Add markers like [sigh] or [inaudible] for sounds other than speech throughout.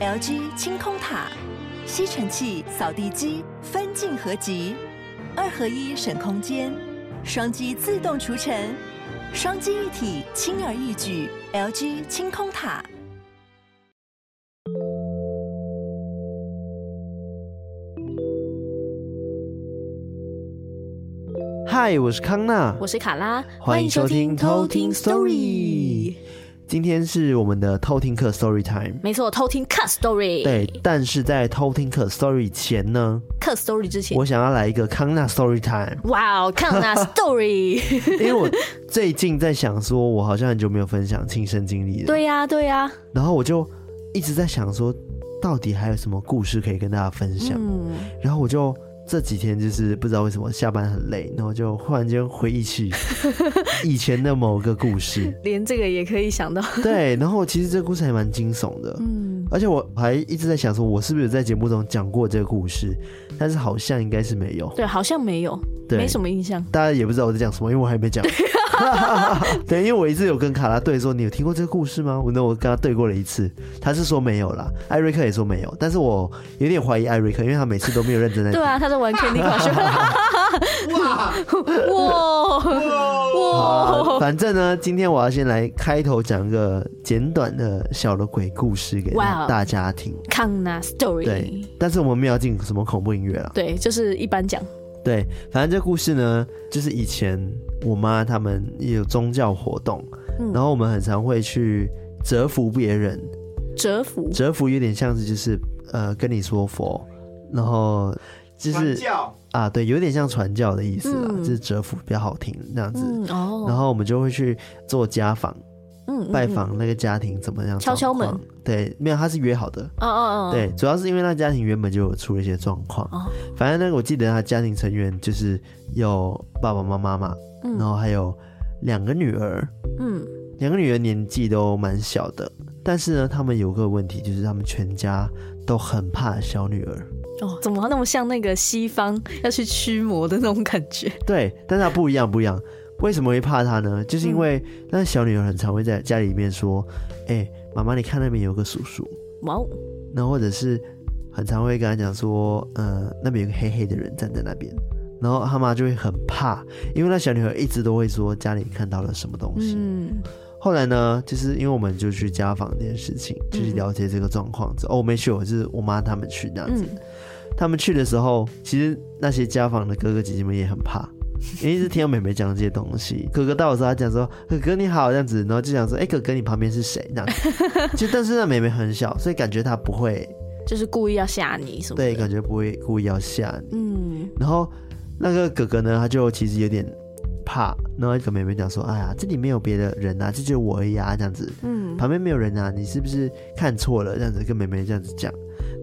LG 清空塔，吸尘器、扫地机分镜合集，二合一省空间，双击自动除尘，双击一体轻而易举。LG 清空塔。嗨，我是康娜，我是卡拉，欢迎收听偷听 Story。今天是我们的偷听课 Story Time，没错，偷听课 Story。对，但是在偷听课 Story 前呢，课 Story 之前，我想要来一个康纳 Story Time。哇哦，康纳 [laughs] Story！因为我最近在想说，我好像很久没有分享亲身经历了。对呀、啊，对呀、啊。然后我就一直在想说，到底还有什么故事可以跟大家分享？嗯，然后我就。这几天就是不知道为什么下班很累，然后就忽然间回忆起 [laughs] 以前的某个故事，连这个也可以想到。对，然后其实这个故事还蛮惊悚的，嗯，而且我还一直在想说，我是不是有在节目中讲过这个故事？但是好像应该是没有，对，好像没有，对，没什么印象。大家也不知道我在讲什么，因为我还没讲。[laughs] [laughs] 对，因为我一直有跟卡拉对说，你有听过这个故事吗？我那我跟他对过了一次，他是说没有啦，艾瑞克也说没有，但是我有点怀疑艾瑞克，因为他每次都没有认真在听。对啊，他是玩 Candy Crush。哇哇哇！反正呢，今天我要先来开头讲一个简短的小的鬼故事给大家听。康纳 Story。对，但是我们没有进什么恐怖音乐了。对，就是一般讲。对，反正这故事呢，就是以前我妈他们也有宗教活动，嗯，然后我们很常会去折服别人。折服，折服有点像是就是呃跟你说佛，然后就是传教啊，对，有点像传教的意思啊，嗯，就是折服比较好听那样子，嗯。哦，然后我们就会去做家访。拜访那个家庭怎么样？敲敲门。对，没有，他是约好的。哦哦哦。对，主要是因为那家庭原本就有出了一些状况。哦。反正那个，我记得他家庭成员就是有爸爸妈妈嘛，嗯，然后还有两个女儿。嗯。两个女儿年纪都蛮小的，但是呢，他们有个问题，就是他们全家都很怕小女儿。哦，怎么那么像那个西方要去驱魔的那种感觉？[laughs] 对，但是它不一样，不一样。为什么会怕她呢？就是因为那小女儿很常会在家里面说：“哎、欸，妈妈，你看那边有个叔叔。”哇哦！然后或者是很常会跟他讲说：“呃，那边有个黑黑的人站在那边。”然后他妈就会很怕，因为那小女孩一直都会说家里看到了什么东西。嗯。后来呢，就是因为我们就去家访这件事情，就是了解这个状况。哦、我没去，我是我妈他们去那样子、嗯。他们去的时候，其实那些家访的哥哥姐姐们也很怕。因为一直听到妹妹讲这些东西，哥哥到的时候，他讲说：“哥哥你好，这样子。”然后就想说：“哎、欸，哥哥你旁边是谁？”这样子。就但是那妹妹很小，所以感觉她不会，就是故意要吓你什么？对，感觉不会故意要吓你。嗯。然后那个哥哥呢，他就其实有点怕。然后跟妹妹讲说：“哎呀，这里没有别的人啊，就只有我而已啊，这样子。嗯，旁边没有人啊，你是不是看错了？这样子跟妹妹这样子讲。”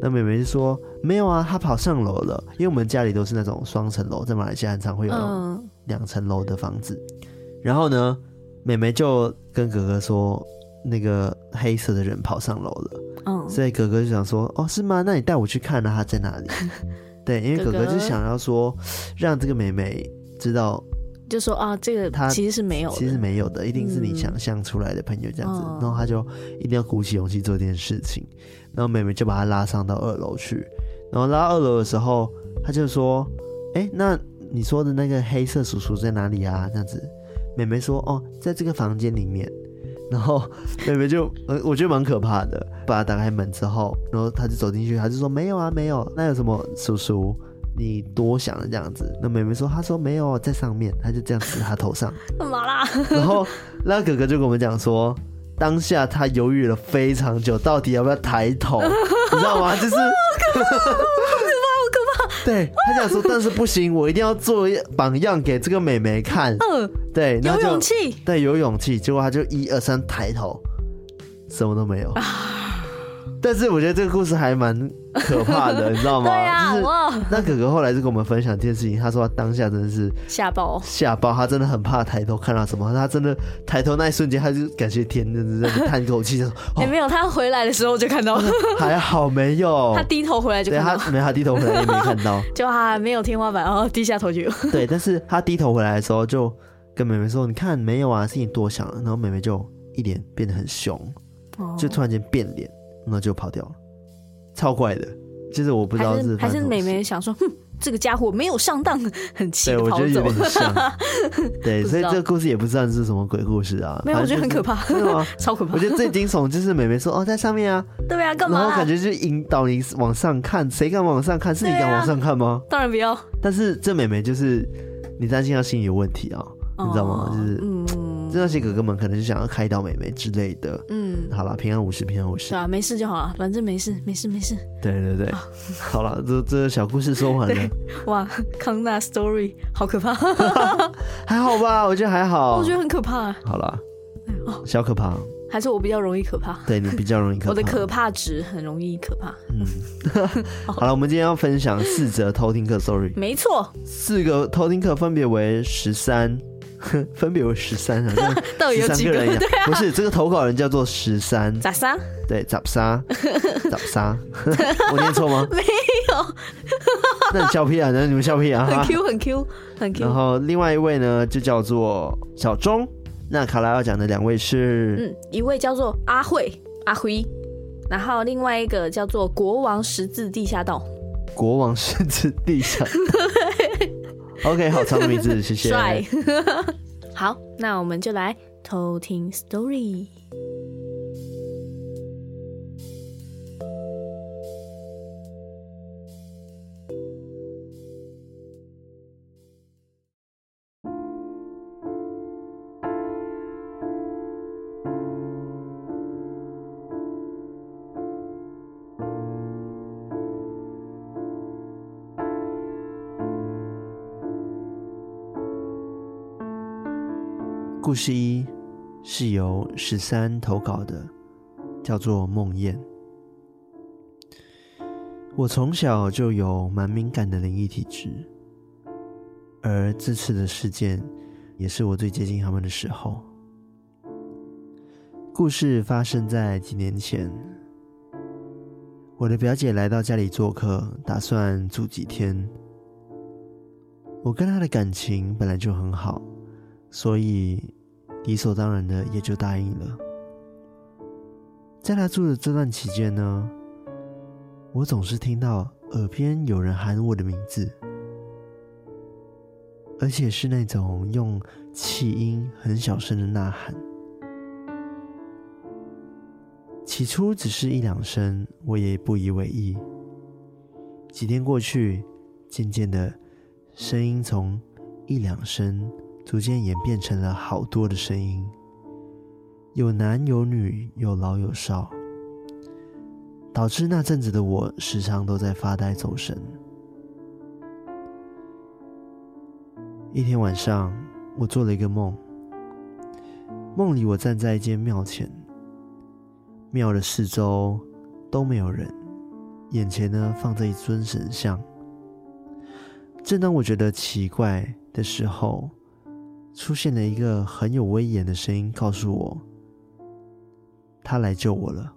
那妹妹就说：“没有啊，他跑上楼了。因为我们家里都是那种双层楼，在马来西亚很常会有两层楼的房子。嗯。然后呢，妹妹就跟哥哥说，那个黑色的人跑上楼了。嗯，所以哥哥就想说：哦，是吗？那你带我去看啊，他在哪里？[laughs] 对，因为哥哥就想要说，让这个妹妹知道。”就说啊，这个他其实是没有，其实是没有的，一定是你想象出来的朋友这样子。嗯、然后他就一定要鼓起勇气做这件事情。然后妹妹就把他拉上到二楼去。然后拉二楼的时候，他就说：“哎，那你说的那个黑色叔叔在哪里啊？”这样子，妹妹说：“哦，在这个房间里面。”然后妹妹就呃，我觉得蛮可怕的。把他打开门之后，然后他就走进去，他就说：“没有啊，没有。那有什么叔叔？”你多想了这样子，那妹妹说：“她说没有在上面，她就这样指她头上，[laughs] 干嘛啦？” [laughs] 然后那哥哥就跟我们讲说，当下他犹豫了非常久，到底要不要抬头，你知道吗？就是 [laughs] 好可怕，好可怕，好可怕。对，他想说，但是不行，我一定要做榜样给这个美眉看。嗯，对，有勇气，对，有勇气。结果他就一二三抬头，什么都没有。[laughs] 但是我觉得这个故事还蛮可怕的，[laughs] 你知道吗？对啊，就是那哥哥后来就跟我们分享这件事情，他说他当下真的是吓爆，吓爆，他真的很怕抬头看到什么，他真的抬头那一瞬间，他就感谢天，真的在叹一口气，说：“ [laughs] 哎、欸，没有，他回来的时候就看到了，还好没有，他低头回来就看到，对他没，他低头回来也没看到，[laughs] 就他没有天花板，然后低下头就有。对，但是他低头回来的时候，就跟妹妹说：“你看没有啊，是你多想了。”然后妹妹就一脸变得很凶，就突然间变脸。那就跑掉了，超怪的，就是我不知道是还是，还是妹妹想说，哼。这个家伙没有上当，[laughs] 很气的跑走。对，我觉得有点像。[laughs] 对，所以这个故事也不算是什么鬼故事啊。没有，我觉得很可怕。是吗？超可怕。我觉得最惊悚就是美美说：“哦，在上面啊。”对啊，干嘛？然后感觉就引导你往上看，谁敢往上看？是你敢往上看吗？当然不要。但是这美美就是你担心她心理有问题啊，你知道吗？就是嗯。这那些哥哥们可能是想要开导妹妹之类的。嗯，好了，平安无事，平安无事。对啊，没事就好了，反正没事，没事，没事。对对对，好了，这这小故事说完了。哇，康纳 story 好可怕。[laughs] [laughs] 还好吧，我觉得还好。我觉得很可怕。好了，小可怕。还是我比较容易可怕？对，你比较容易可怕。[laughs] 我的可怕值很容易可怕。嗯。好了，我们今天要分享四则偷听课 story。没错，四个偷听课分别为十三。[laughs] 分别为十三，[laughs] 好像十三个人。[laughs] 不是，这个投稿人叫做十三。咋沙？对，咋沙？咋沙？我念错吗？没有。那你笑屁啊？那你们笑屁啊？很 Q，很 Q，很 Q。然后另外一位呢，就叫做小钟。那卡拉要讲的两位是，嗯，一位叫做阿慧，阿辉，然后另外一个叫做国王十字地下道。国王十字地下。OK，好长的名字，谢谢。帅，[laughs] 好，那我们就来偷听 story。故事一是由十三投稿的，叫做梦魇。我从小就有蛮敏感的灵异体质，而这次的事件也是我最接近他们的时候。故事发生在几年前，我的表姐来到家里做客，打算住几天。我跟她的感情本来就很好，所以。理所当然的也就答应了。在他住的这段期间呢，我总是听到耳边有人喊我的名字，而且是那种用气音很小声的呐喊。起初只是一两声，我也不以为意。几天过去，渐渐的，声音从一两声。逐渐演变成了好多的声音，有男有女，有老有少，导致那阵子的我时常都在发呆走神。一天晚上，我做了一个梦，梦里我站在一间庙前，庙的四周都没有人，眼前呢放着一尊神像。正当我觉得奇怪的时候，出现了一个很有威严的声音，告诉我，他来救我了。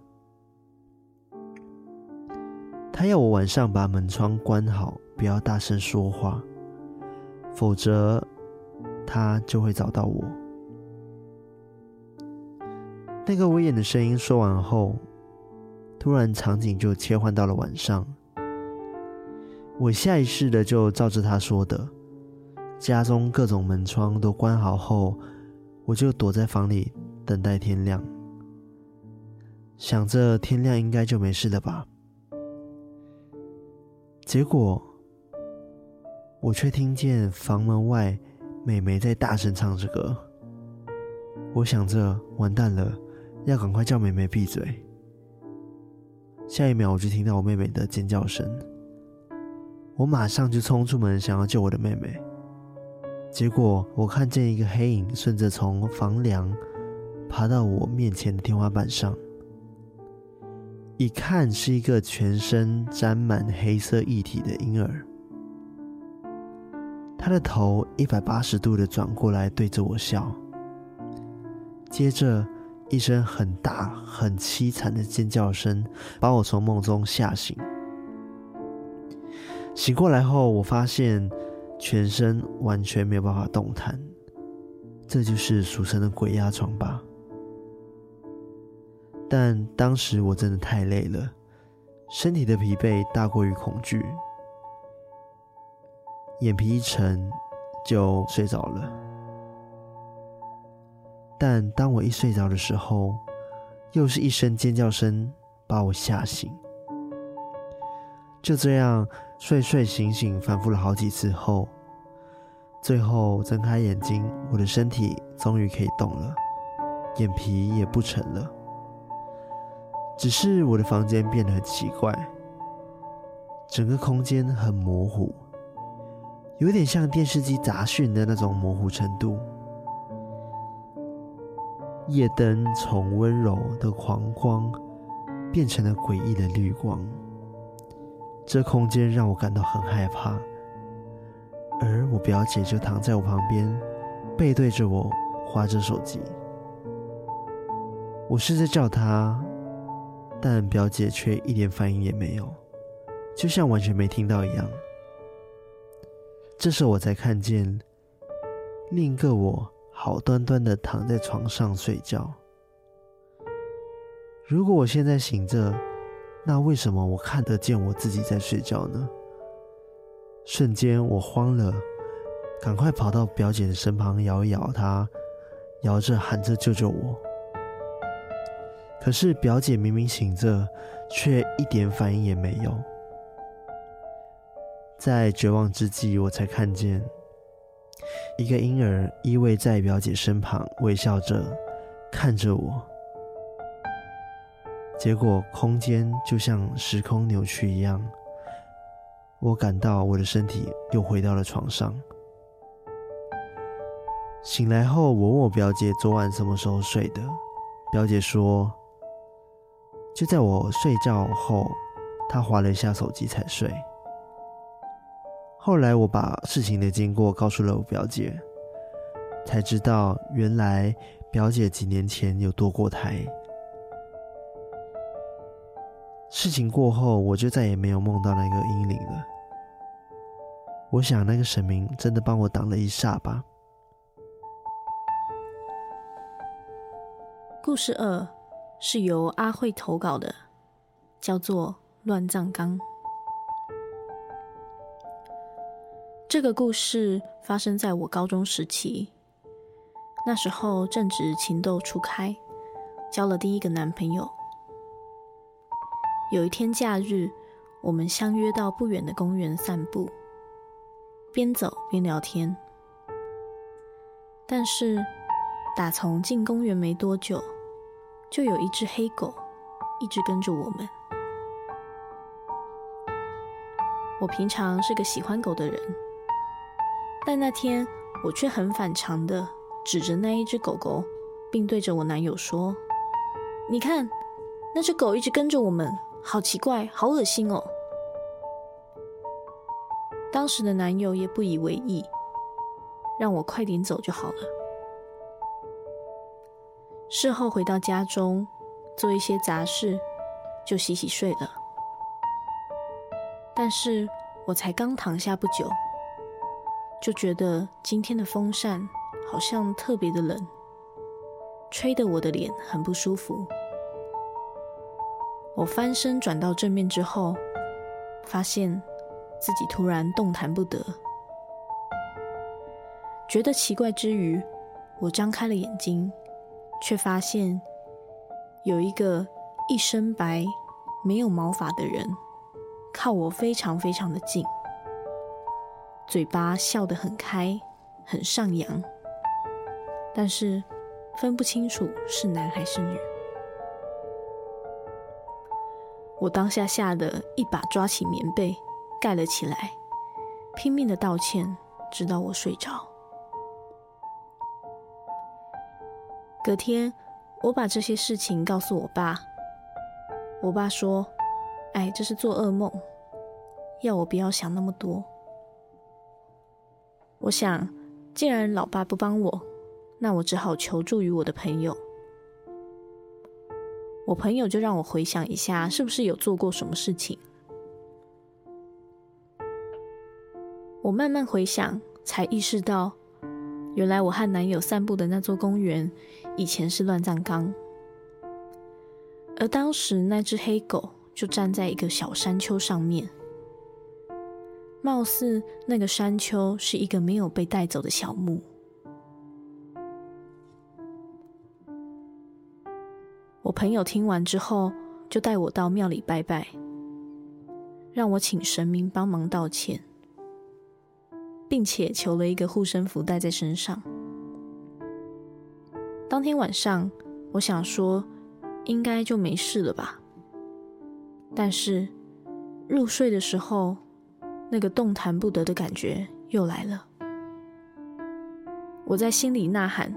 他要我晚上把门窗关好，不要大声说话，否则他就会找到我。那个威严的声音说完后，突然场景就切换到了晚上。我下意识的就照着他说的。家中各种门窗都关好后，我就躲在房里等待天亮，想着天亮应该就没事了吧。结果，我却听见房门外妹妹在大声唱着歌。我想着完蛋了，要赶快叫妹妹闭嘴。下一秒，我就听到我妹妹的尖叫声，我马上就冲出门想要救我的妹妹。结果我看见一个黑影顺着从房梁爬到我面前的天花板上，一看是一个全身沾满黑色液体的婴儿，他的头一百八十度的转过来对着我笑，接着一声很大很凄惨的尖叫声把我从梦中吓醒。醒过来后，我发现。全身完全没有办法动弹，这就是俗称的鬼压床吧。但当时我真的太累了，身体的疲惫大过于恐惧，眼皮一沉就睡着了。但当我一睡着的时候，又是一声尖叫声把我吓醒。就这样睡睡醒醒，反复了好几次后，最后睁开眼睛，我的身体终于可以动了，眼皮也不沉了。只是我的房间变得很奇怪，整个空间很模糊，有点像电视机杂讯的那种模糊程度。夜灯从温柔的黄光变成了诡异的绿光，这空间让我感到很害怕。而我表姐就躺在我旁边，背对着我，滑着手机。我试着叫她。但表姐却一点反应也没有，就像完全没听到一样。这时我才看见另一个我好端端的躺在床上睡觉。如果我现在醒着，那为什么我看得见我自己在睡觉呢？瞬间我慌了，赶快跑到表姐的身旁，摇一摇她，摇着喊着救救我。可是表姐明明醒着，却一点反应也没有。在绝望之际，我才看见一个婴儿依偎在表姐身旁，微笑着看着我。结果空间就像时空扭曲一样，我感到我的身体又回到了床上。醒来后，我问我表姐昨晚什么时候睡的，表姐说。就在我睡觉后，她划了一下手机才睡。后来我把事情的经过告诉了我表姐，才知道原来表姐几年前有堕过胎。事情过后，我就再也没有梦到那个阴灵了。我想那个神明真的帮我挡了一煞吧。故事二。是由阿慧投稿的，叫做《乱葬岗》。这个故事发生在我高中时期，那时候正值情窦初开，交了第一个男朋友。有一天假日，我们相约到不远的公园散步，边走边聊天。但是，打从进公园没多久，就有一只黑狗一直跟着我们。我平常是个喜欢狗的人，但那天我却很反常的指着那一只狗狗，并对着我男友说：“你看，那只狗一直跟着我们，好奇怪，好恶心哦。”当时的男友也不以为意，让我快点走就好了。事后回到家中，做一些杂事，就洗洗睡了。但是我才刚躺下不久，就觉得今天的风扇好像特别的冷，吹得我的脸很不舒服。我翻身转到正面之后，发现自己突然动弹不得，觉得奇怪之余，我张开了眼睛。却发现有一个一身白、没有毛发的人，靠我非常非常的近，嘴巴笑得很开、很上扬，但是分不清楚是男还是女。我当下吓得一把抓起棉被盖了起来，拼命的道歉，直到我睡着。隔天，我把这些事情告诉我爸。我爸说：“哎，这是做噩梦，要我不要想那么多。”我想，既然老爸不帮我，那我只好求助于我的朋友。我朋友就让我回想一下，是不是有做过什么事情。我慢慢回想，才意识到。原来我和男友散步的那座公园，以前是乱葬岗，而当时那只黑狗就站在一个小山丘上面，貌似那个山丘是一个没有被带走的小墓。我朋友听完之后，就带我到庙里拜拜，让我请神明帮忙道歉，并且求了一个护身符带在身上。当天晚上，我想说应该就没事了吧，但是入睡的时候，那个动弹不得的感觉又来了。我在心里呐喊：“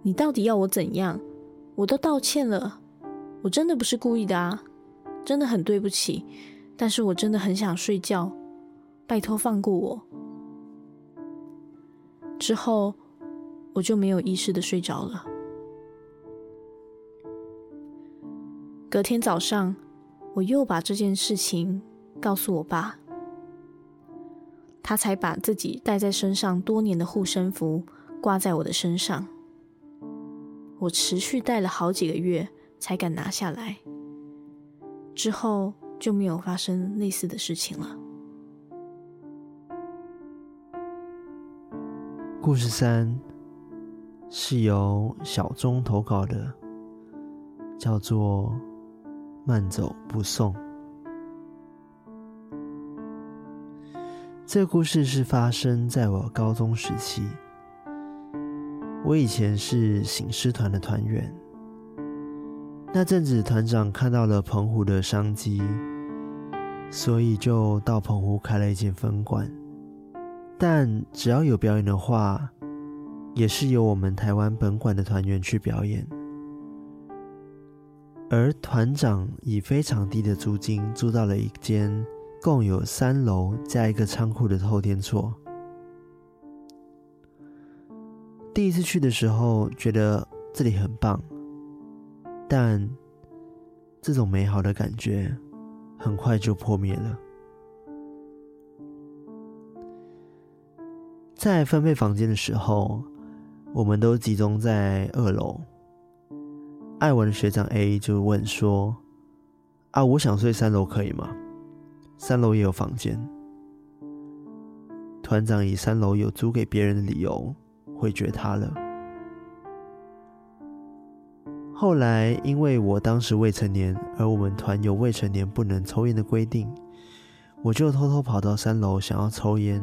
你到底要我怎样？”我都道歉了，我真的不是故意的啊，真的很对不起，但是我真的很想睡觉，拜托放过我。之后我就没有意识的睡着了。隔天早上，我又把这件事情告诉我爸，他才把自己带在身上多年的护身符挂在我的身上。我持续戴了好几个月才敢拿下来，之后就没有发生类似的事情了。故事三是由小钟投稿的，叫做《慢走不送》。这故事是发生在我高中时期。我以前是醒狮团的团员，那阵子团长看到了澎湖的商机，所以就到澎湖开了一间分馆。但只要有表演的话，也是由我们台湾本馆的团员去表演。而团长以非常低的租金租到了一间共有三楼加一个仓库的透天厝。第一次去的时候，觉得这里很棒，但这种美好的感觉很快就破灭了。在分配房间的时候，我们都集中在二楼。爱玩的学长 A 就问说：“啊，我想睡三楼，可以吗？三楼也有房间。”团长以三楼有租给别人的理由。回绝他了。后来，因为我当时未成年，而我们团有未成年不能抽烟的规定，我就偷偷跑到三楼想要抽烟。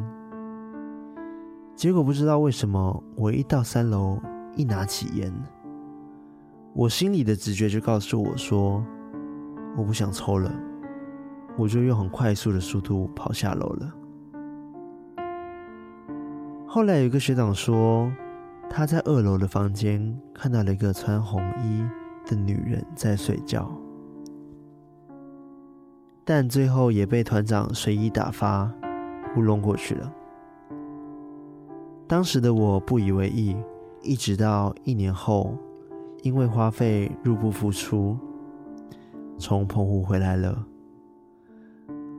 结果不知道为什么，我一到三楼，一拿起烟，我心里的直觉就告诉我说，我不想抽了，我就用很快速的速度跑下楼了。后来有一个学长说，他在二楼的房间看到了一个穿红衣的女人在睡觉，但最后也被团长随意打发糊弄过去了。当时的我不以为意，一直到一年后，因为花费入不敷出，从澎湖回来了。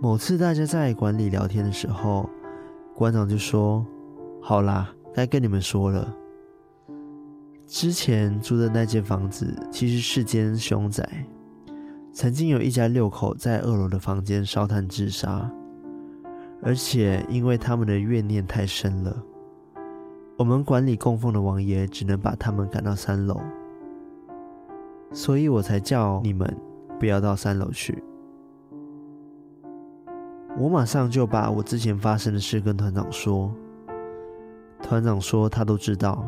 某次大家在馆里聊天的时候，馆长就说。好啦，该跟你们说了。之前租的那间房子其实是间凶宅，曾经有一家六口在二楼的房间烧炭自杀，而且因为他们的怨念太深了，我们管理供奉的王爷只能把他们赶到三楼，所以我才叫你们不要到三楼去。我马上就把我之前发生的事跟团长说。团长说他都知道，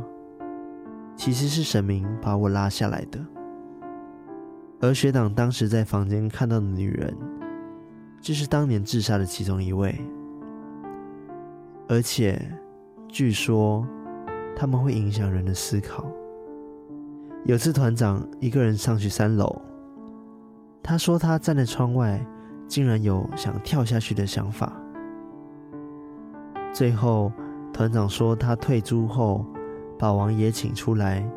其实是神明把我拉下来的。而学长当时在房间看到的女人，就是当年自杀的其中一位。而且，据说他们会影响人的思考。有次团长一个人上去三楼，他说他站在窗外，竟然有想跳下去的想法。最后。团长说，他退租后把王爷请出来，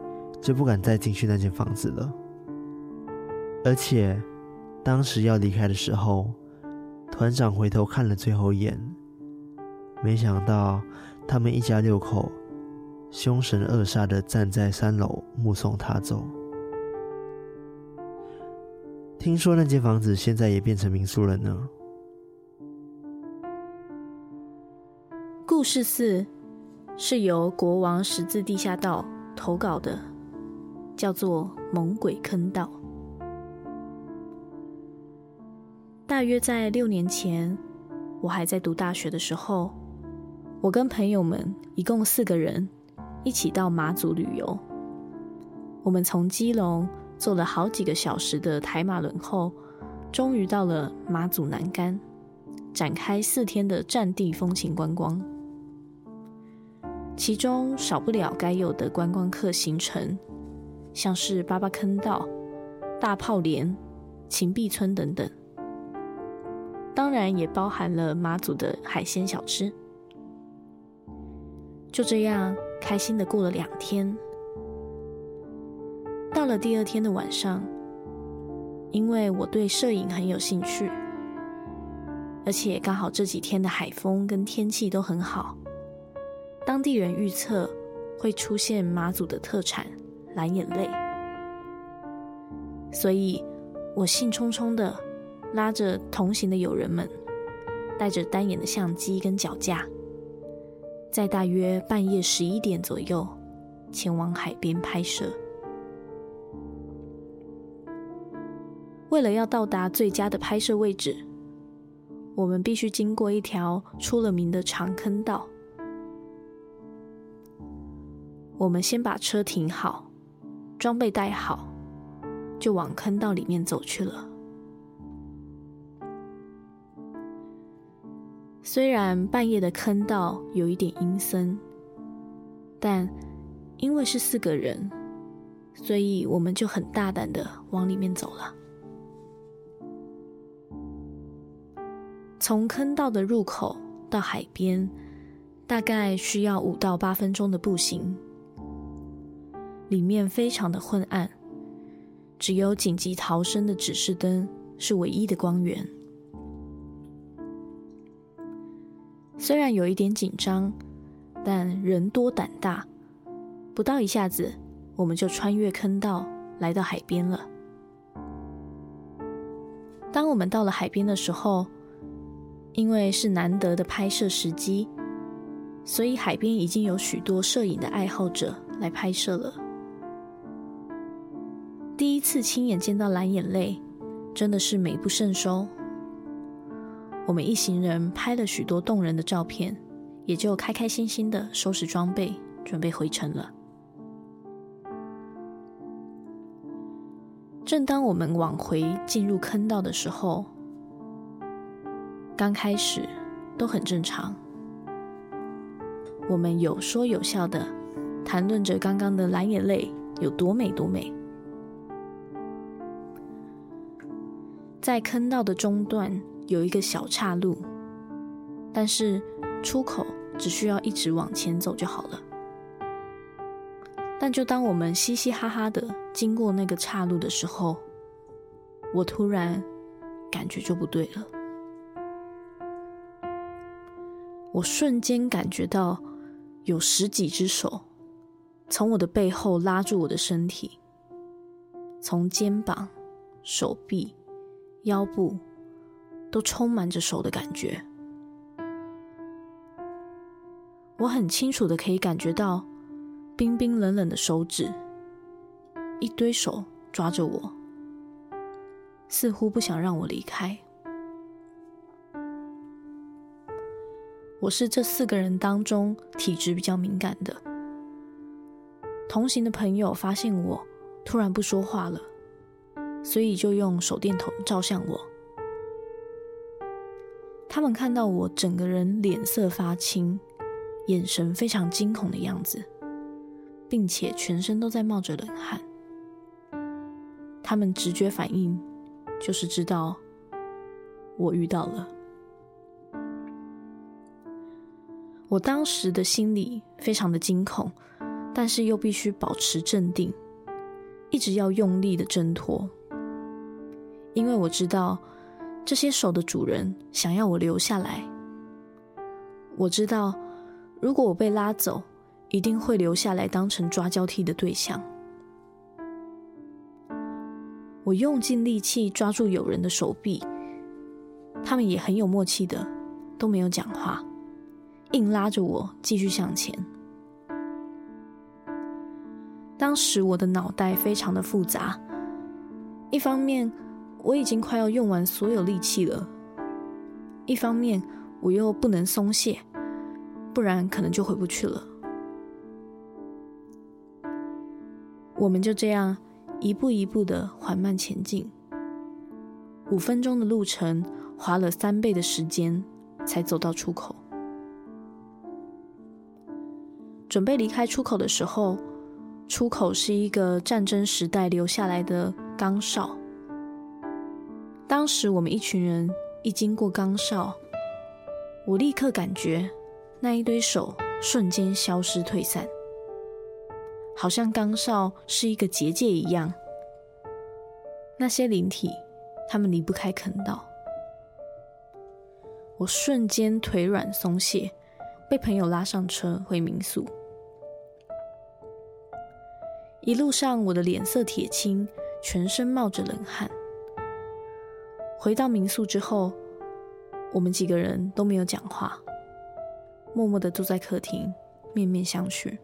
就不敢再进去那间房子了。而且当时要离开的时候，团长回头看了最后一眼，没想到他们一家六口凶神恶煞的站在三楼目送他走。听说那间房子现在也变成民宿了呢。故事四是由国王十字地下道投稿的，叫做《猛鬼坑道》。大约在六年前，我还在读大学的时候，我跟朋友们一共四个人一起到马祖旅游。我们从基隆坐了好几个小时的台马轮后，终于到了马祖南竿，展开四天的战地风情观光。其中少不了该有的观光客行程，像是八八坑道、大炮连、秦壁村等等。当然也包含了马祖的海鲜小吃。就这样开心的过了两天。到了第二天的晚上，因为我对摄影很有兴趣，而且刚好这几天的海风跟天气都很好，当地人预测会出现马祖的特产蓝眼泪，所以我兴冲冲的。拉着同行的友人们，带着单眼的相机跟脚架，在大约半夜十一点左右，前往海边拍摄。为了要到达最佳的拍摄位置，我们必须经过一条出了名的长坑道。我们先把车停好，装备带好，就往坑道里面走去了。虽然半夜的坑道有一点阴森，但因为是四个人，所以我们就很大胆的往里面走了。从坑道的入口到海边，大概需要五到八分钟的步行。里面非常的昏暗，只有紧急逃生的指示灯是唯一的光源。虽然有一点紧张，但人多胆大，不到一下子，我们就穿越坑道来到海边了。当我们到了海边的时候，因为是难得的拍摄时机，所以海边已经有许多摄影的爱好者来拍摄了。第一次亲眼见到蓝眼泪，真的是美不胜收。我们一行人拍了许多动人的照片，也就开开心心的收拾装备，准备回程了。正当我们往回进入坑道的时候，刚开始都很正常，我们有说有笑的谈论着刚刚的蓝眼泪有多美多美。在坑道的中段，有一个小岔路，但是出口只需要一直往前走就好了。但就当我们嘻嘻哈哈的经过那个岔路的时候，我突然感觉就不对了。我瞬间感觉到有十几只手从我的背后拉住我的身体，从肩膀、手臂、腰部。都充满着手的感觉，我很清楚的可以感觉到冰冰冷冷的手指，一堆手抓着我，似乎不想让我离开。我是这四个人当中体质比较敏感的，同行的朋友发现我突然不说话了，所以就用手电筒照向我。他们看到我整个人脸色发青，眼神非常惊恐的样子，并且全身都在冒着冷汗。他们直觉反应就是知道我遇到了。我当时的心里非常的惊恐，但是又必须保持镇定，一直要用力的挣脱，因为我知道。这些手的主人想要我留下来。我知道，如果我被拉走，一定会留下来当成抓交替的对象。我用尽力气抓住友人的手臂，他们也很有默契的都没有讲话，硬拉着我继续向前。当时我的脑袋非常的复杂，一方面我已经快要用完所有力气了，一方面我又不能松懈，不然可能就回不去了。我们就这样。一步一步的缓慢前进，五分钟的路程花了三倍的时间才走到出口。准备离开出口的时候，出口是一个战争时代留下来的岗哨。当时我们一群人一经过岗哨，我立刻感觉那一堆手瞬间消失退散。好像岗哨是一个结界一样，那些灵体，他们离不开坑道。我瞬间腿软松懈，被朋友拉上车回民宿。一路上，我的脸色铁青，全身冒着冷汗。回到民宿之后，我们几个人都没有讲话，默默的坐在客厅，面面相觑。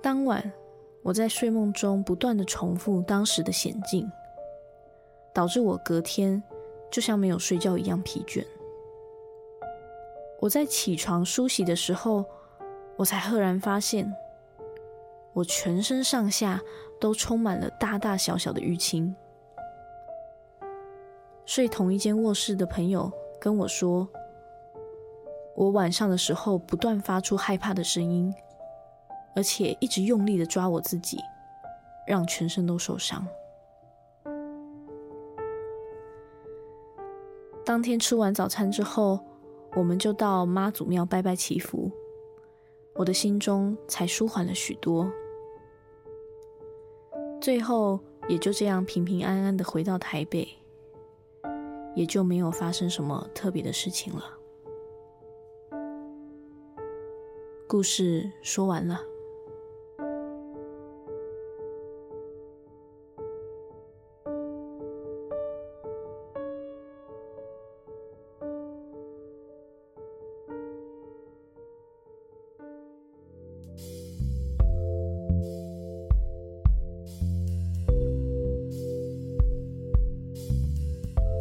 当晚，我在睡梦中不断的重复当时的险境，导致我隔天就像没有睡觉一样疲倦。我在起床梳洗的时候，我才赫然发现，我全身上下都充满了大大小小的淤青。睡同一间卧室的朋友跟我说，我晚上的时候不断发出害怕的声音。而且一直用力的抓我自己，让全身都受伤。当天吃完早餐之后，我们就到妈祖庙拜拜祈福，我的心中才舒缓了许多。最后也就这样平平安安的回到台北，也就没有发生什么特别的事情了。故事说完了。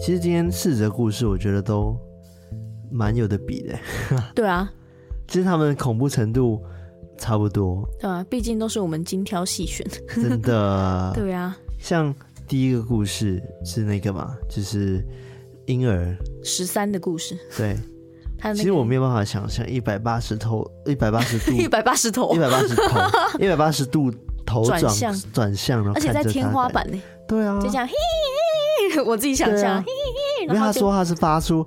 其实今天四则故事，我觉得都蛮有的比的。[laughs] 对啊，其实他们的恐怖程度差不多。对啊，毕竟都是我们精挑细选。[laughs] 真的。对啊。像第一个故事是那个嘛，就是婴儿十三的故事。对。那个、其实我没有办法想象一百八十头，一百八十度，[laughs] 一百八十头，一百八十头，一百八十度头转向转向，然后而且在天花板呢。对啊。就这样。[laughs] 我自己想象，啊、因为他说他是发出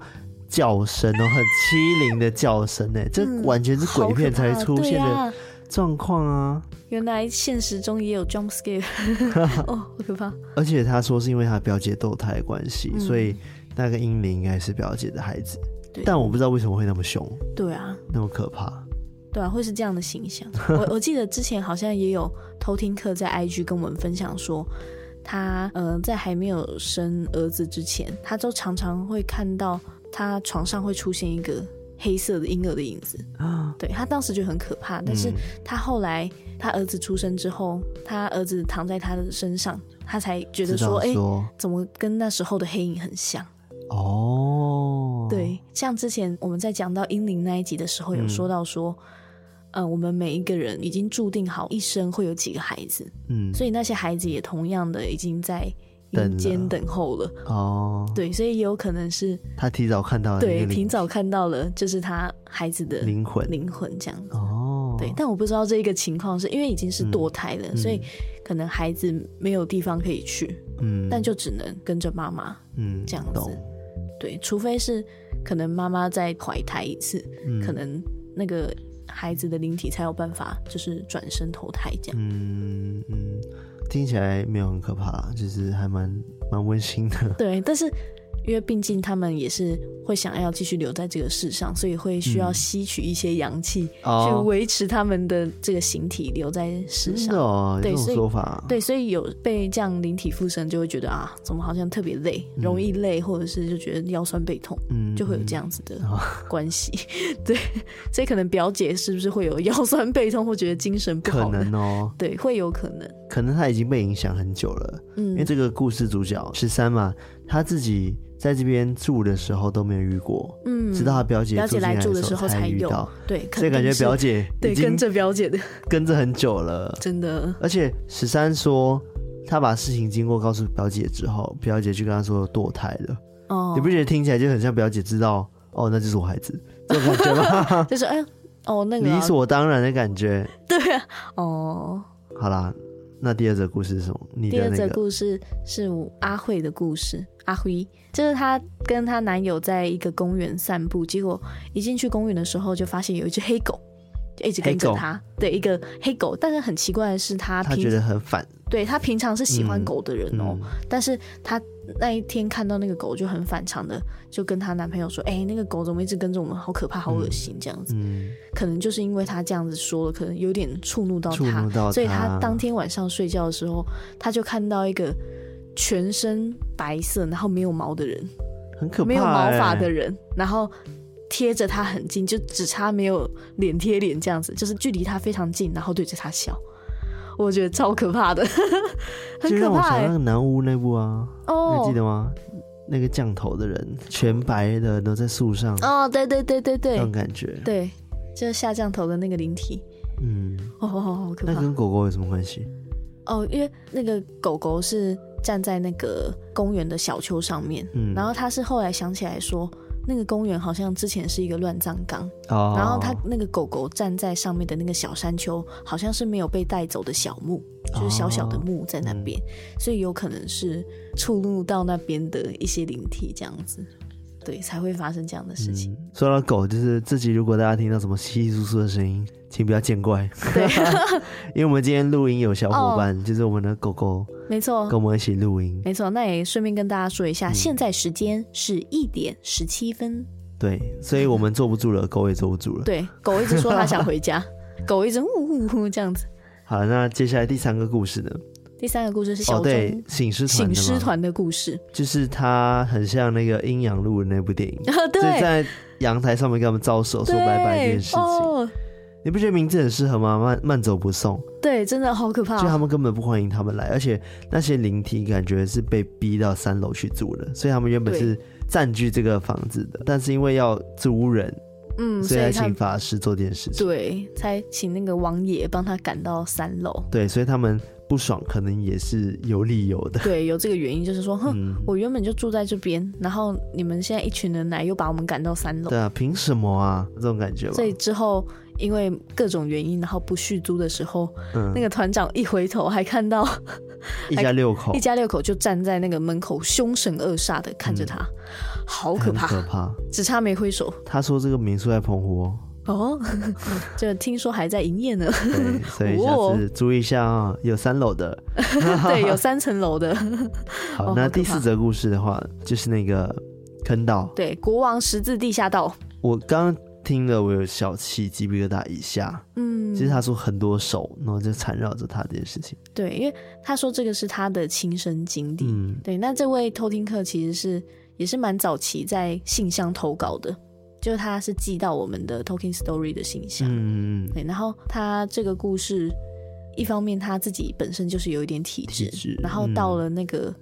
叫声哦，很欺凌的叫声呢，这完全是鬼片才出现的状况啊！原来现实中也有 jump scare，[laughs] 哦，好可怕！而且他说是因为他表姐堕胎的关系，嗯、所以那个婴灵应该是表姐的孩子，但我不知道为什么会那么凶，对啊，那么可怕，对啊，会是这样的形象。我 [laughs] 我记得之前好像也有偷听客在 IG 跟我们分享说。他呃，在还没有生儿子之前，他都常常会看到他床上会出现一个黑色的婴儿的影子。啊，对，他当时就很可怕。但是他后来他儿子出生之后，他儿子躺在他的身上，他才觉得说，哎，怎么跟那时候的黑影很像？哦，对，像之前我们在讲到婴灵那一集的时候，有说到说。嗯，我们每一个人已经注定好一生会有几个孩子，嗯，所以那些孩子也同样的已经在阴间等候了。哦，对，所以也有可能是他提早看到了，对，提早看到了，就是他孩子的灵魂，灵魂这样子。哦，对，但我不知道这一个情况是因为已经是堕胎了，嗯，所以可能孩子没有地方可以去，嗯，但就只能跟着妈妈，嗯，这样子。对，除非是可能妈妈再怀胎一次，嗯，可能那个。孩子的灵体才有办法，就是转身投胎这样。嗯嗯，听起来没有很可怕，就是还蛮蛮温馨的。对，但是因为毕竟他们也是会想要继续留在这个世上，所以会需要吸取一些阳气，哦去维持他们的这个形体留在世上。真的哦，对，这所以种说法。对，所以有被这样灵体附身，就会觉得啊，怎么好像特别累，容易累，或者是就觉得腰酸背痛，嗯，就会有这样子的关系。[laughs] 对，所以可能表姐是不是会有腰酸背痛，或觉得精神不好？可能哦，对，会有可能。可能他已经被影响很久了。嗯，因为这个故事主角十三嘛，他自己在这边住的时候都没有遇过，嗯，直到他表姐表姐来住的时候才遇到，对，所以感觉表姐对跟着表姐的 [laughs] 跟着很久了，[laughs] 真的。而且十三说他把事情经过告诉表姐之后，表姐就跟他说堕胎了。哦，你不觉得听起来就很像表姐知道哦，那就是我孩子这种感觉吗？[laughs] 就是哎哦那个理所当然的感觉。对啊，哦，好啦。那第二则故事是什么？你的、那个、第二则故事是阿慧的故事。阿辉就是她跟她男友在一个公园散步，结果一进去公园的时候，就发现有一只黑狗，就一直跟着她。对，一个黑狗。但是很奇怪的是，她她觉得很烦。对，她平常是喜欢狗的人哦、喔，嗯、但是她那一天看到那个狗就很反常的，就跟她男朋友说：“哎、欸，那个狗怎么一直跟着我们？好可怕，好恶心，这样子。嗯”可能就是因为他这样子说了，可能有点触怒到她，所以他当天晚上睡觉的时候，他就看到一个全身白色，然后没有毛的人，很可怕、欸，没有毛发的人，然后贴着他很近，就只差没有脸贴脸这样子，就是距离他非常近，然后对着他笑。我觉得超可怕的，很可怕、欸。就让我想那个南屋那部啊，哦，oh, 还记得吗？那个降头的人，全白的，都在树上。哦，oh, 对对对对对，那种感觉。对，就是下降头的那个灵体。嗯，哦，好可怕。那跟狗狗有什么关系？哦，oh, 因为那个狗狗是站在那个公园的小丘上面，嗯，然后他是后来想起来说。那个公园好像之前是一个乱葬岗，oh. 然后他那个狗狗站在上面的那个小山丘，好像是没有被带走的小墓，oh. 就是小小的墓在那边，嗯、所以有可能是触怒到那边的一些灵体这样子，对，才会发生这样的事情。嗯、说到狗，就是自己如果大家听到什么稀稀疏疏的声音，请不要见怪，对，[laughs] 因为我们今天录音有小伙伴，oh. 就是我们的狗狗。没错，跟我们一起录音。没错，那也顺便跟大家说一下，嗯、现在时间是一点十七分。对，所以我们坐不住了，[laughs] 狗也坐不住了。对，狗一直说它想回家，[laughs] 狗一直呜呜呜这样子。好，那接下来第三个故事呢？第三个故事是小、哦、对醒狮醒狮团的故事，就是它很像那个阴阳路的那部电影，[laughs] 对，就在阳台上面跟他们招手说拜拜这件事情。哦你不觉得名字很适合吗？慢慢走不送，对，真的好可怕。就他们根本不欢迎他们来，而且那些灵体感觉是被逼到三楼去住的，所以他们原本是占据这个房子的，但是因为要租人，嗯，所以才请法师做这件事情，对，才请那个王爷帮他赶到三楼，对，所以他们不爽，可能也是有理由的，对，有这个原因，就是说，哼，嗯、我原本就住在这边，然后你们现在一群人来，又把我们赶到三楼，对啊，凭什么啊？这种感觉吧，所以之后。因为各种原因，然后不续租的时候，嗯、那个团长一回头，还看到 [laughs] 一家六口，一家六口就站在那个门口，凶神恶煞的看着他，嗯、好可怕，可怕，只差没挥手。他说这个民宿在澎湖哦，哦，[laughs] 就听说还在营业呢，对，所以 [laughs] 下次注意一下啊、哦，有三楼的，对，有三层楼的。好，那第四则故事的话，就是那个坑道，对，国王十字地下道，我刚。听了我有小气鸡皮疙瘩一下，嗯，其实他说很多手，然后就缠绕着他这件事情。对，因为他说这个是他的亲身经历。嗯，对。那这位偷听客其实是也是蛮早期在信箱投稿的，就是他是寄到我们的 Talking Story 的信箱。嗯嗯。对，然后他这个故事，一方面他自己本身就是有一点体质，体质然后到了那个。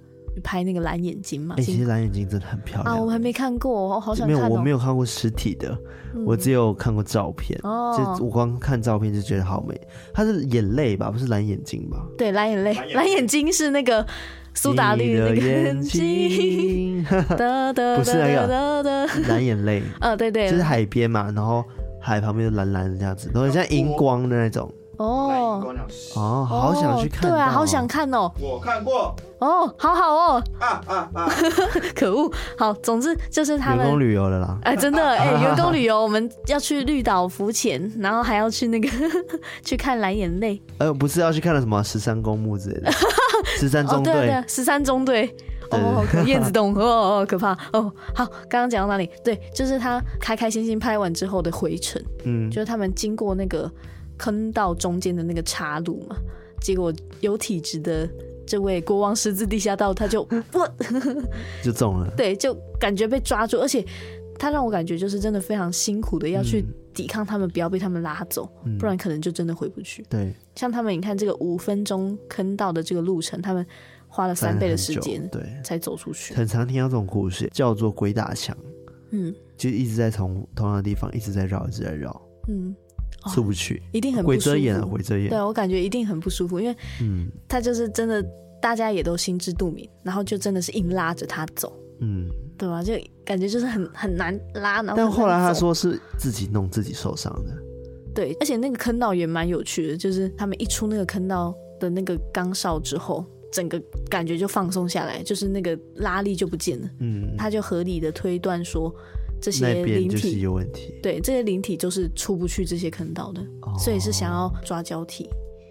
拍那个蓝眼睛嘛？哎、欸，其实蓝眼睛真的很漂亮啊！我还没看过，我好想看、喔。没有，我没有看过实体的，嗯、我只有看过照片。哦，就我光看照片就觉得好美。它是眼泪吧？不是蓝眼睛吧？对，蓝眼泪，蓝眼睛是那个苏打绿的那个眼睛。[laughs] 不是那个蓝眼泪。啊，[laughs] 对对，就是海边嘛，然后海旁边蓝蓝的这样子，然后像荧光的那种。哦哦，好想去看，对啊，好想看哦。我看过哦，好好哦。啊啊啊！[laughs] 可恶，好，总之就是他们员工旅游了啦。哎，真的 [laughs] 哎，员工旅游，我们要去绿岛浮潜，然后还要去那个 [laughs] 去看蓝眼泪。呃，不是要去看了什么十三公墓之类的，十三中队，十三中队。对对哦，燕子洞哦哦，可怕哦。好，刚刚讲到哪里？对，就是他开开心心拍完之后的回程，嗯，就是他们经过那个坑道中间的那个岔路嘛，结果有体质的这位国王十字地下道，他就 [laughs] 不 [laughs] 就中了，对，就感觉被抓住，而且他让我感觉就是真的非常辛苦的要去抵抗他们，不要被他们拉走，嗯、不然可能就真的回不去。对，像他们，你看这个五分钟坑道的这个路程，他们花了三倍的时间，对，才走出去。很常听到这种故事，叫做鬼打墙，嗯，就一直在从同样的地方一直在绕，一直在绕，嗯，出不去，一定很不舒服。鬼遮眼啊，鬼遮眼。对，我感觉一定很不舒服，因为嗯，他就是真的，大家也都心知肚明，然后就真的是硬拉着他走，嗯。对吧？就感觉就是很很难拉，然后但后来他说是自己弄自己受伤的。对，而且那个坑道也蛮有趣的，就是他们一出那个坑道的那个钢哨之后，整个感觉就放松下来，就是那个拉力就不见了。嗯，他就合理的推断说这些灵体有问题。对，这些灵体就是出不去这些坑道的，哦、所以是想要抓交替。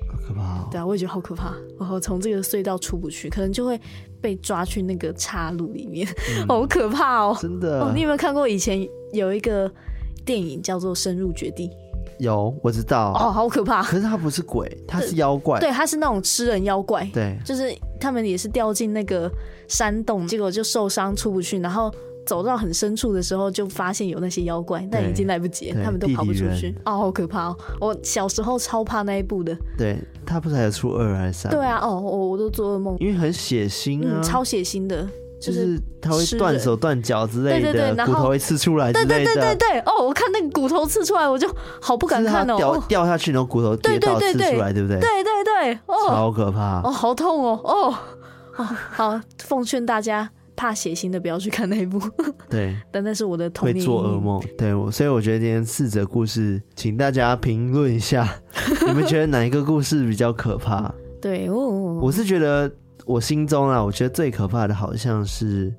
好可怕、哦！对啊，我也觉得好可怕。然后从这个隧道出不去，可能就会。被抓去那个岔路里面，嗯、[laughs] 好可怕哦！真的哦，你有没有看过以前有一个电影叫做《深入绝地》？有，我知道。哦，好可怕！可是他不是鬼，他是妖怪。对，他是那种吃人妖怪。对，就是他们也是掉进那个山洞，结果就受伤出不去，然后。走到很深处的时候，就发现有那些妖怪，但已经来不及，他们都跑不出去。哦，好可怕哦！我小时候超怕那一部的。对，他不是还有出二还是三？对啊，哦，我我都做噩梦，因为很血腥啊，嗯、超血腥的，就是他会断手断脚之类的，对对对，骨头会刺出来之类的，对对对对对。哦，我看那个骨头刺出来，我就好不敢看哦，掉掉下去，然后骨头跌到刺出来，对不对？对对对，哦，好可怕，哦，好痛哦，哦，哦，好，奉劝大家。怕血腥的不要去看那一部，[laughs] [laughs] 对，但那是我的童年会做噩梦。对我，所以我觉得今天四则故事，请大家评论一下，[laughs] 你们觉得哪一个故事比较可怕？对哦，我是觉得我心中啊，我觉得最可怕的好像是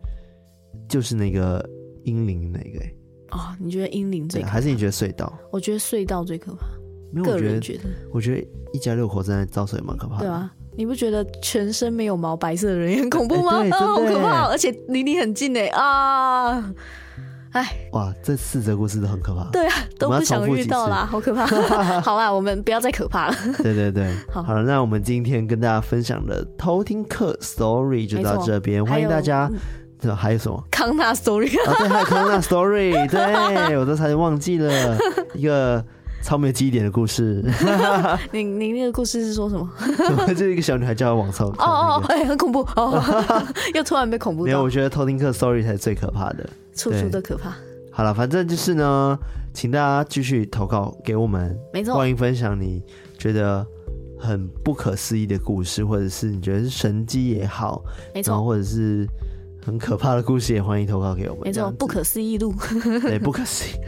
就是那个阴灵那个。哦，你觉得阴灵最可怕？还是你觉得隧道？我觉得隧道最可怕。没有，个人觉得，我觉得一家六口真的遭水蛮可怕的。对啊。你不觉得全身没有毛白色的人也很恐怖吗？欸、啊，[laughs] 好可怕，而且离你很近哎啊！哎，哇，这四则故事都很可怕。对啊，都不想遇到啦，好可怕。[laughs] 好啊，我们不要再可怕了。对对对，[laughs] 好，好了，那我们今天跟大家分享的偷听课 story 就到这边，欢迎大家。这还有什么？康纳 story 啊，对，还有康纳 story，对我都差点忘记了一个。超没有记忆点的故事。[laughs] 你你那个故事是说什么？[laughs] 就一个小女孩叫她网超。哦哦，哎，很恐怖哦！[laughs] 又突然被恐怖。没有，我觉得偷听课 story 才是最可怕的，处处都可怕。好了，反正就是呢，请大家继续投稿给我们，没错，欢迎分享你觉得很不可思议的故事，或者是你觉得是神迹也好，没错，或者是。很可怕的故事也欢迎投稿给我们。没错，不可思议录。对，[laughs] 不可思议。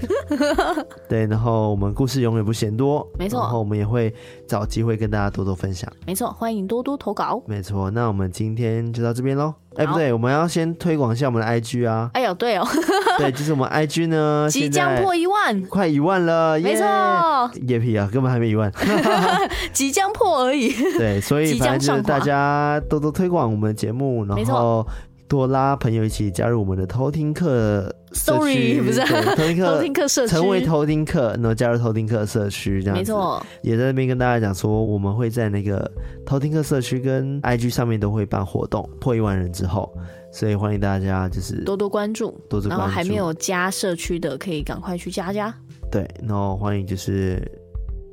对，然后我们故事永远不嫌多。没错，然后我们也会找机会跟大家多多分享。没错，欢迎多多投稿。没错，那我们今天就到这边喽。哎，不对，我们要先推广一下我们的 IG 啊。哎呦，对哦。[laughs] 对，就是我们 IG 呢，[laughs] 即将破一万，快一万了。没错。野皮啊，根本还没一万。即将破而已。对，所以反正就是大家多多推广我们的节目，然后。多拉朋友一起加入我们的偷听客社区，不是偷听课，偷听课社区，成为偷听课，然后加入偷听课社区，这样。没错，也在那边跟大家讲说，我们会在那个偷听课社区跟 IG 上面都会办活动，破一万人之后，所以欢迎大家就是多多关注，多多关注。然后还没有加社区的，可以赶快去加加。对，然后欢迎就是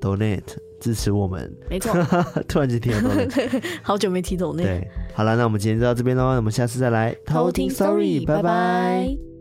Donate 支持我们，没错。[laughs] 突然间听到，[laughs] 好久没提 Donate。对，好了，那我们今天就到这边喽，我们下次再来偷听 Sorry，拜拜。